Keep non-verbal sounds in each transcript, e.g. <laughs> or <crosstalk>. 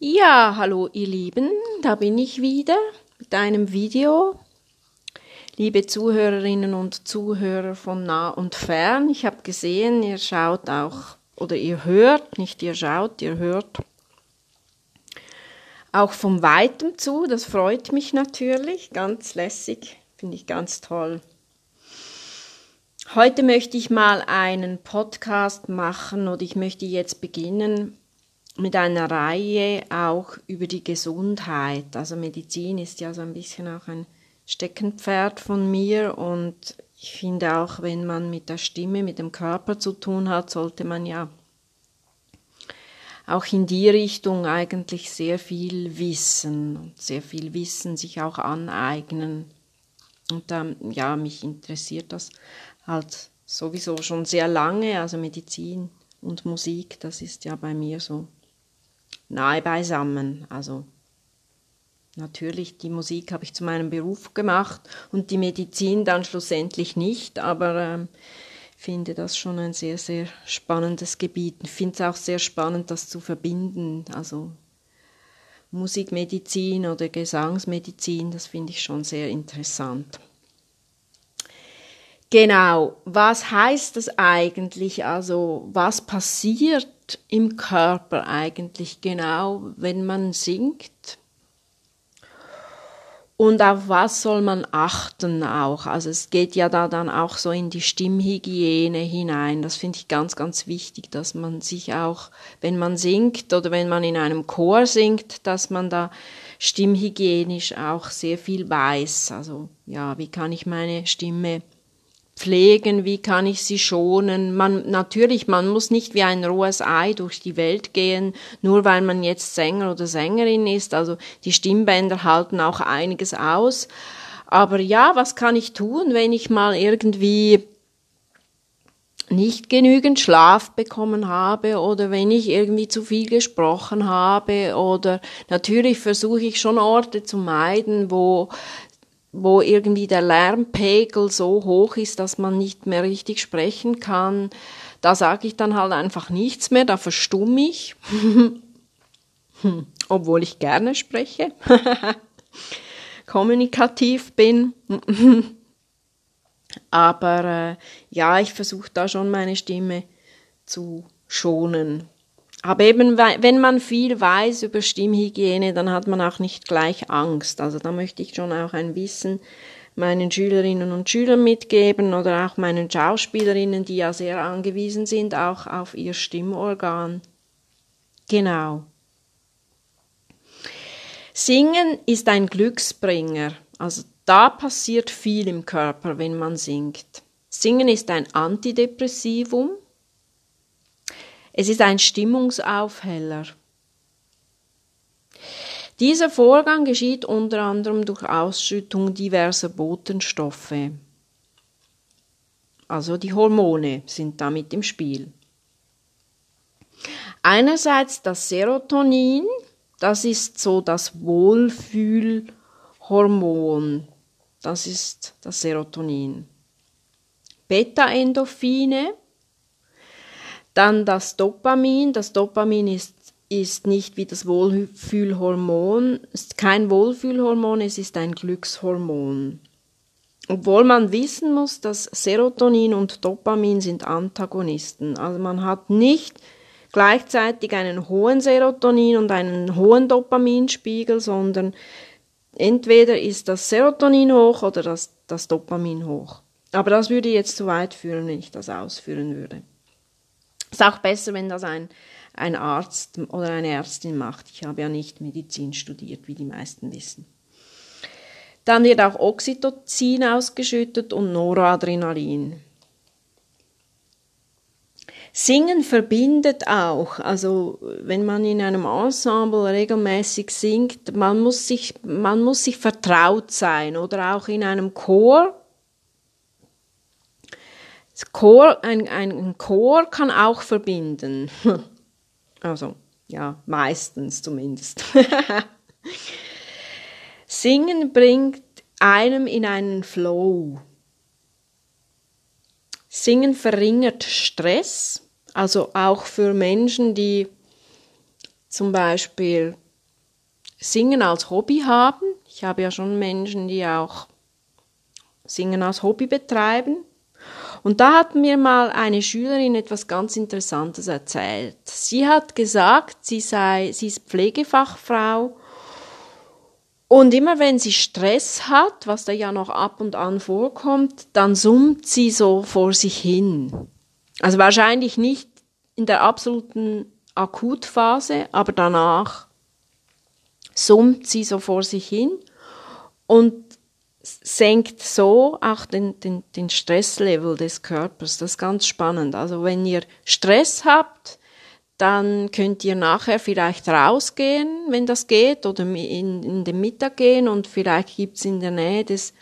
Ja, hallo ihr Lieben, da bin ich wieder mit einem Video. Liebe Zuhörerinnen und Zuhörer von nah und fern, ich habe gesehen, ihr schaut auch oder ihr hört, nicht ihr schaut, ihr hört auch vom Weitem zu, das freut mich natürlich, ganz lässig, finde ich ganz toll. Heute möchte ich mal einen Podcast machen oder ich möchte jetzt beginnen mit einer Reihe auch über die Gesundheit. Also Medizin ist ja so ein bisschen auch ein Steckenpferd von mir und ich finde auch, wenn man mit der Stimme, mit dem Körper zu tun hat, sollte man ja auch in die Richtung eigentlich sehr viel wissen und sehr viel Wissen sich auch aneignen. Und ähm, ja, mich interessiert das halt sowieso schon sehr lange, also Medizin und Musik, das ist ja bei mir so nahe beisammen. Also natürlich, die Musik habe ich zu meinem Beruf gemacht und die Medizin dann schlussendlich nicht, aber ähm, finde das schon ein sehr, sehr spannendes Gebiet. Ich finde es auch sehr spannend, das zu verbinden. Also Musikmedizin oder Gesangsmedizin, das finde ich schon sehr interessant. Genau, was heißt das eigentlich? Also was passiert im Körper eigentlich genau, wenn man singt? Und auf was soll man achten auch? Also es geht ja da dann auch so in die Stimmhygiene hinein. Das finde ich ganz, ganz wichtig, dass man sich auch, wenn man singt oder wenn man in einem Chor singt, dass man da stimmhygienisch auch sehr viel weiß. Also ja, wie kann ich meine Stimme pflegen, wie kann ich sie schonen. Man, natürlich, man muss nicht wie ein rohes Ei durch die Welt gehen, nur weil man jetzt Sänger oder Sängerin ist. Also die Stimmbänder halten auch einiges aus. Aber ja, was kann ich tun, wenn ich mal irgendwie nicht genügend Schlaf bekommen habe oder wenn ich irgendwie zu viel gesprochen habe oder natürlich versuche ich schon Orte zu meiden, wo wo irgendwie der Lärmpegel so hoch ist, dass man nicht mehr richtig sprechen kann, da sage ich dann halt einfach nichts mehr, da verstumme ich, <laughs> obwohl ich gerne spreche, <laughs> kommunikativ bin. <laughs> Aber äh, ja, ich versuche da schon meine Stimme zu schonen. Aber eben, wenn man viel weiß über Stimmhygiene, dann hat man auch nicht gleich Angst. Also da möchte ich schon auch ein Wissen meinen Schülerinnen und Schülern mitgeben oder auch meinen Schauspielerinnen, die ja sehr angewiesen sind, auch auf ihr Stimmorgan. Genau. Singen ist ein Glücksbringer. Also da passiert viel im Körper, wenn man singt. Singen ist ein Antidepressivum. Es ist ein Stimmungsaufheller. Dieser Vorgang geschieht unter anderem durch Ausschüttung diverser Botenstoffe. Also die Hormone sind damit im Spiel. Einerseits das Serotonin, das ist so das Wohlfühlhormon. Das ist das Serotonin. Beta-Endorphine, dann das Dopamin. Das Dopamin ist, ist nicht wie das Wohlfühlhormon, ist kein Wohlfühlhormon, es ist ein Glückshormon. Obwohl man wissen muss, dass Serotonin und Dopamin sind Antagonisten. Also man hat nicht gleichzeitig einen hohen Serotonin und einen hohen Dopaminspiegel, sondern entweder ist das Serotonin hoch oder das, das Dopamin hoch. Aber das würde jetzt zu weit führen, wenn ich das ausführen würde. Ist auch besser, wenn das ein, ein Arzt oder eine Ärztin macht. Ich habe ja nicht Medizin studiert, wie die meisten wissen. Dann wird auch Oxytocin ausgeschüttet und Noradrenalin. Singen verbindet auch, also wenn man in einem Ensemble regelmäßig singt, man muss sich, man muss sich vertraut sein oder auch in einem Chor Chor, ein, ein Chor kann auch verbinden. <laughs> Also, ja, meistens zumindest. <laughs> Singen bringt einem in einen Flow. Singen verringert Stress, also auch für Menschen, die zum Beispiel Singen als Hobby haben. Ich habe ja schon Menschen, die auch Singen als Hobby betreiben. Und da hat mir mal eine Schülerin etwas ganz Interessantes erzählt. Sie hat gesagt, sie sei, sie ist Pflegefachfrau und immer wenn sie Stress hat, was da ja noch ab und an vorkommt, dann summt sie so vor sich hin. Also wahrscheinlich nicht in der absoluten Akutphase, aber danach summt sie so vor sich hin und senkt so auch den, den, den Stresslevel des Körpers. Das ist ganz spannend. Also wenn ihr Stress habt, dann könnt ihr nachher vielleicht rausgehen, wenn das geht, oder in, in den Mittag gehen und vielleicht gibt's in der Nähe des,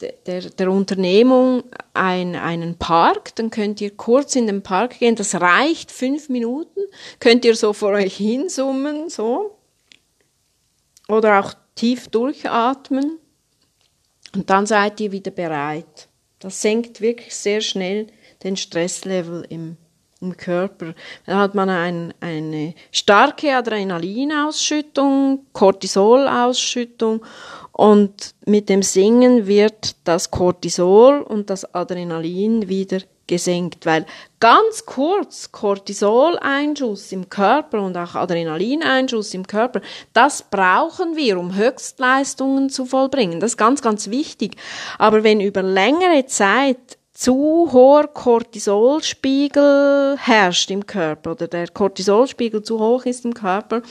der, der Unternehmung ein, einen Park, dann könnt ihr kurz in den Park gehen, das reicht fünf Minuten, könnt ihr so vor euch hinsummen, so, oder auch tief durchatmen und dann seid ihr wieder bereit. Das senkt wirklich sehr schnell den Stresslevel im, im Körper. Da hat man ein, eine starke Adrenalinausschüttung, Cortisolausschüttung und mit dem Singen wird das Cortisol und das Adrenalin wieder gesenkt, weil ganz kurz Cortisoleinschuss im Körper und auch Adrenalineinschuss im Körper, das brauchen wir, um Höchstleistungen zu vollbringen. Das ist ganz, ganz wichtig. Aber wenn über längere Zeit zu hoher Cortisolspiegel herrscht im Körper oder der Cortisolspiegel zu hoch ist im Körper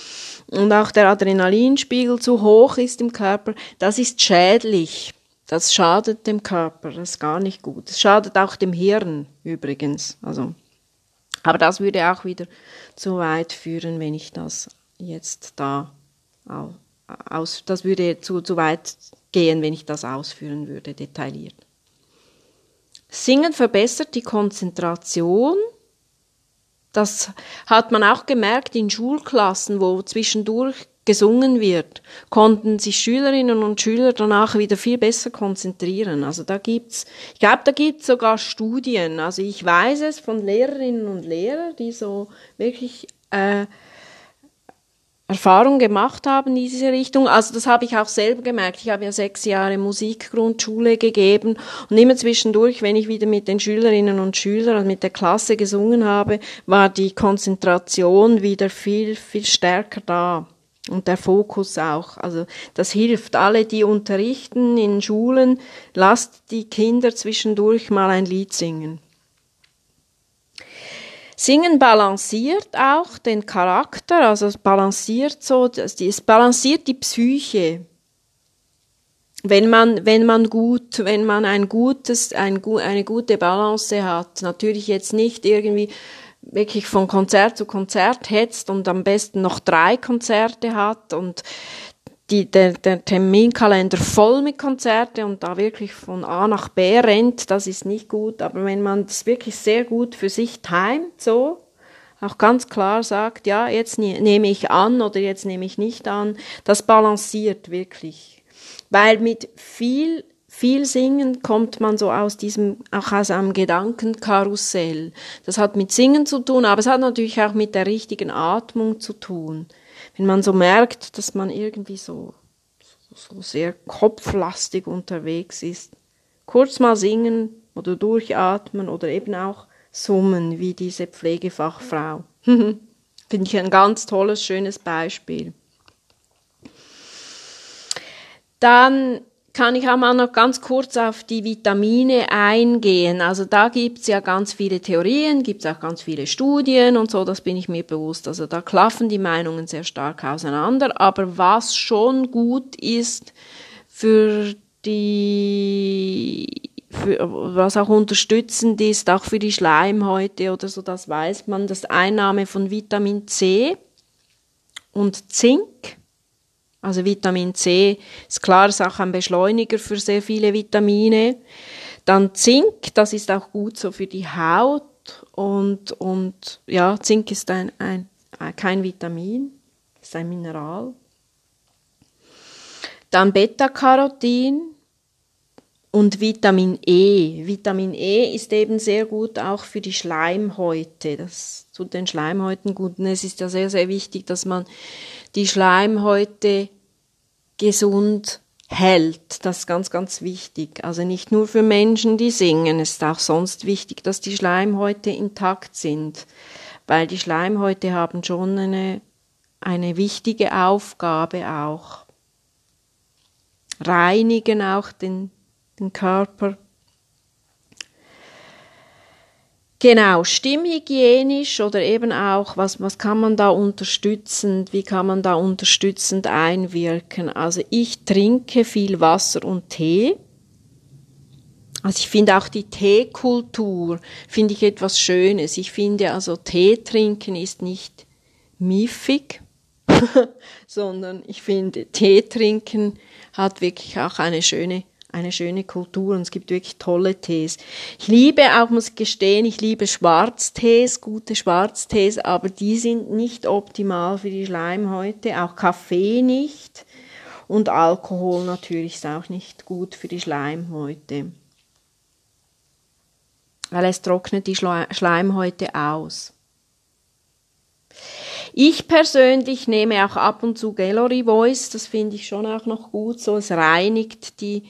und auch der Adrenalinspiegel zu hoch ist im Körper, das ist schädlich. Das schadet dem Körper, das ist gar nicht gut. Es schadet auch dem Hirn übrigens. Also, aber das würde auch wieder zu weit führen, wenn ich das jetzt da aus, das würde zu, zu weit gehen, wenn ich das ausführen würde, detailliert. Singen verbessert die Konzentration. Das hat man auch gemerkt in Schulklassen, wo zwischendurch gesungen wird, konnten sich Schülerinnen und Schüler danach wieder viel besser konzentrieren. Also da gibt's, ich glaube, da gibt's sogar Studien. Also ich weiß es von Lehrerinnen und Lehrern, die so wirklich äh, Erfahrung gemacht haben in diese Richtung. Also das habe ich auch selber gemerkt. Ich habe ja sechs Jahre Musikgrundschule gegeben und immer zwischendurch, wenn ich wieder mit den Schülerinnen und Schülern und mit der Klasse gesungen habe, war die Konzentration wieder viel, viel stärker da und der Fokus auch. Also das hilft. Alle, die unterrichten in Schulen, lasst die Kinder zwischendurch mal ein Lied singen. Singen balanciert auch den Charakter, also es balanciert so, es balanciert die Psyche. Wenn man, wenn man gut, wenn man ein gutes, ein, eine gute Balance hat, natürlich jetzt nicht irgendwie wirklich von Konzert zu Konzert hetzt und am besten noch drei Konzerte hat und die, der, der Terminkalender voll mit Konzerte und da wirklich von A nach B rennt, das ist nicht gut. Aber wenn man das wirklich sehr gut für sich timet, so, auch ganz klar sagt, ja, jetzt ne, nehme ich an oder jetzt nehme ich nicht an, das balanciert wirklich. Weil mit viel viel Singen kommt man so aus diesem, auch aus einem Gedankenkarussell. Das hat mit Singen zu tun, aber es hat natürlich auch mit der richtigen Atmung zu tun. Wenn man so merkt, dass man irgendwie so, so sehr kopflastig unterwegs ist, kurz mal singen oder durchatmen oder eben auch summen, wie diese Pflegefachfrau. <laughs> Finde ich ein ganz tolles, schönes Beispiel. Dann kann ich auch mal noch ganz kurz auf die Vitamine eingehen. Also da gibt's ja ganz viele Theorien, gibt's auch ganz viele Studien und so, das bin ich mir bewusst. Also da klaffen die Meinungen sehr stark auseinander. Aber was schon gut ist für die, für, was auch unterstützend ist, auch für die Schleimhäute oder so, das weiß man, das Einnahme von Vitamin C und Zink also Vitamin C ist klar, ist auch ein Beschleuniger für sehr viele Vitamine. Dann Zink, das ist auch gut so für die Haut und, und ja, Zink ist ein, ein, kein Vitamin, ist ein Mineral. Dann Beta-Carotin und Vitamin E. Vitamin E ist eben sehr gut auch für die Schleimhäute. Das tut den Schleimhäuten gut. Und es ist ja sehr, sehr wichtig, dass man die Schleimhäute gesund hält. Das ist ganz, ganz wichtig. Also nicht nur für Menschen, die singen. Es ist auch sonst wichtig, dass die Schleimhäute intakt sind. Weil die Schleimhäute haben schon eine, eine wichtige Aufgabe auch. Reinigen auch den den Körper. Genau, stimmhygienisch oder eben auch, was, was kann man da unterstützend, wie kann man da unterstützend einwirken? Also ich trinke viel Wasser und Tee. Also ich finde auch die Teekultur, finde ich etwas Schönes. Ich finde also Tee trinken ist nicht miefig, <laughs> sondern ich finde Tee trinken hat wirklich auch eine schöne eine schöne Kultur und es gibt wirklich tolle Tees. Ich liebe auch, muss ich gestehen, ich liebe Schwarztees, gute Schwarztees, aber die sind nicht optimal für die Schleimhäute, auch Kaffee nicht und Alkohol natürlich ist auch nicht gut für die Schleimhäute, weil es trocknet die Schleimhäute aus. Ich persönlich nehme auch ab und zu Gallery Voice, das finde ich schon auch noch gut, so es reinigt die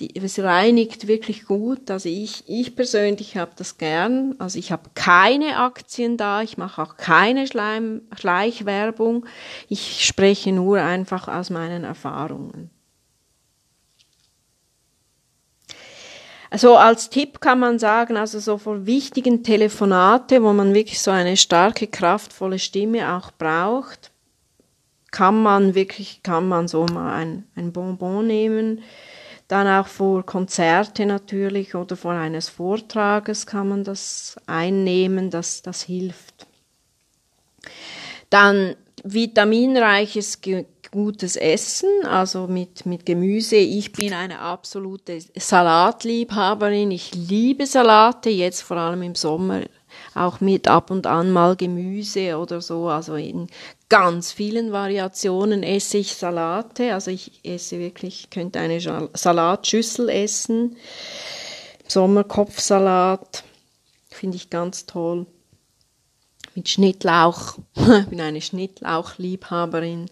die, es reinigt wirklich gut. Also ich, ich persönlich habe das gern. Also ich habe keine Aktien da, ich mache auch keine Schleim, Schleichwerbung. Ich spreche nur einfach aus meinen Erfahrungen. Also als Tipp kann man sagen, also so vor wichtigen Telefonate, wo man wirklich so eine starke, kraftvolle Stimme auch braucht, kann man wirklich, kann man so mal ein, ein Bonbon nehmen, dann auch vor Konzerte natürlich oder vor eines Vortrages kann man das einnehmen, das, das hilft. Dann vitaminreiches gutes Essen, also mit, mit Gemüse. Ich bin eine absolute Salatliebhaberin. Ich liebe Salate, jetzt vor allem im Sommer auch mit ab und an mal Gemüse oder so. Also in ganz vielen Variationen esse ich Salate. Also ich esse wirklich, könnte eine Salatschüssel essen. Sommerkopfsalat finde ich ganz toll. Mit Schnittlauch. <laughs> ich bin eine Schnittlauchliebhaberin.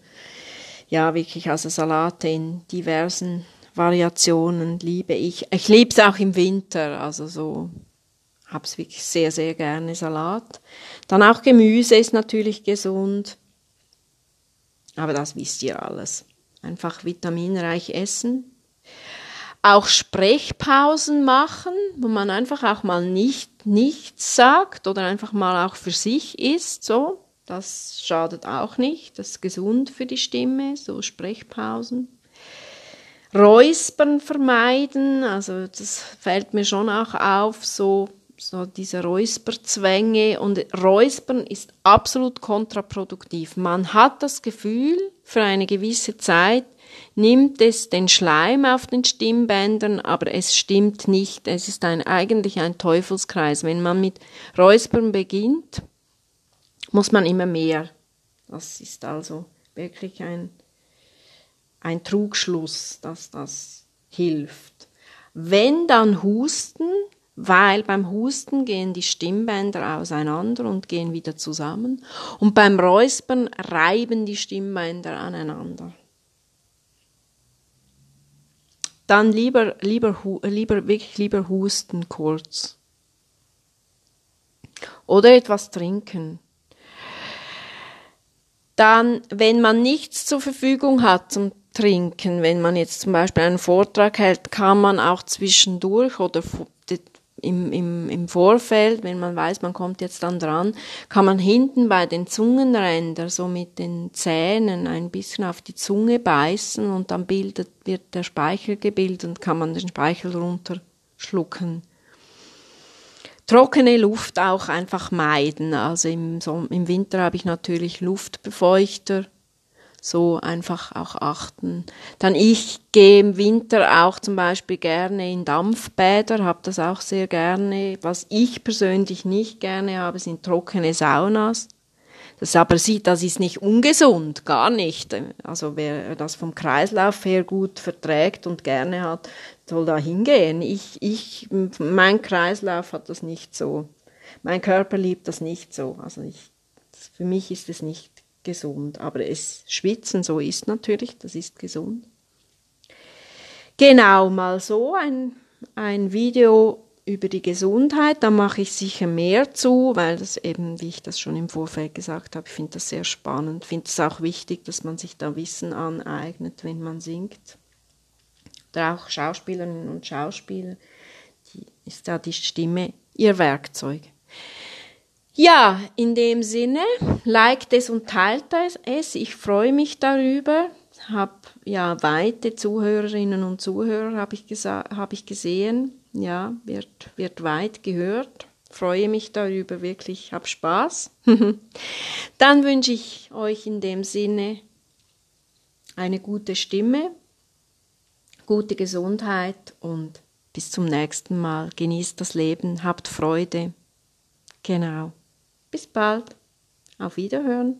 Ja, wirklich, also Salate in diversen Variationen liebe ich. Ich liebe es auch im Winter, also so habe es wirklich sehr, sehr gerne Salat. Dann auch Gemüse ist natürlich gesund. Aber das wisst ihr alles. Einfach vitaminreich essen. Auch Sprechpausen machen, wo man einfach auch mal nicht nichts sagt oder einfach mal auch für sich ist, so. Das schadet auch nicht. Das ist gesund für die Stimme, so Sprechpausen. Räuspern vermeiden, also das fällt mir schon auch auf, so so diese Räusperzwänge und Räuspern ist absolut kontraproduktiv. Man hat das Gefühl, für eine gewisse Zeit nimmt es den Schleim auf den Stimmbändern, aber es stimmt nicht. Es ist ein, eigentlich ein Teufelskreis. Wenn man mit Räuspern beginnt, muss man immer mehr. Das ist also wirklich ein, ein Trugschluss, dass das hilft. Wenn dann Husten, weil beim Husten gehen die Stimmbänder auseinander und gehen wieder zusammen und beim Räuspern reiben die Stimmbänder aneinander. Dann lieber, lieber, lieber, wirklich lieber husten kurz. Oder etwas trinken. Dann, wenn man nichts zur Verfügung hat zum Trinken, wenn man jetzt zum Beispiel einen Vortrag hält, kann man auch zwischendurch oder im, im, im Vorfeld, wenn man weiß, man kommt jetzt dann dran, kann man hinten bei den Zungenrändern so mit den Zähnen ein bisschen auf die Zunge beißen und dann bildet, wird der Speichel gebildet und kann man den Speichel runterschlucken. Trockene Luft auch einfach meiden. Also im, so, im Winter habe ich natürlich Luftbefeuchter so einfach auch achten. Dann ich gehe im Winter auch zum Beispiel gerne in Dampfbäder, habe das auch sehr gerne. Was ich persönlich nicht gerne habe, sind trockene Saunas. Das aber sieht, das ist nicht ungesund, gar nicht. Also wer das vom Kreislauf her gut verträgt und gerne hat, soll da hingehen. Ich, ich, mein Kreislauf hat das nicht so. Mein Körper liebt das nicht so. Also ich, für mich ist es nicht gesund. Aber es schwitzen, so ist natürlich, das ist gesund. Genau, mal so ein, ein Video über die Gesundheit. Da mache ich sicher mehr zu, weil das eben, wie ich das schon im Vorfeld gesagt habe, ich finde das sehr spannend. Ich finde es auch wichtig, dass man sich da Wissen aneignet, wenn man singt. Oder auch Schauspielerinnen und Schauspieler, die, ist da die Stimme ihr Werkzeug. Ja, in dem Sinne, liked es und teilt es. Ich freue mich darüber. Hab ja weite Zuhörerinnen und Zuhörer habe ich, hab ich gesehen ja, wird, wird weit gehört. Freue mich darüber wirklich, hab Spaß. <laughs> Dann wünsche ich euch in dem Sinne eine gute Stimme, gute Gesundheit und bis zum nächsten Mal. Genießt das Leben, habt Freude. Genau. Bis bald. Auf Wiederhören.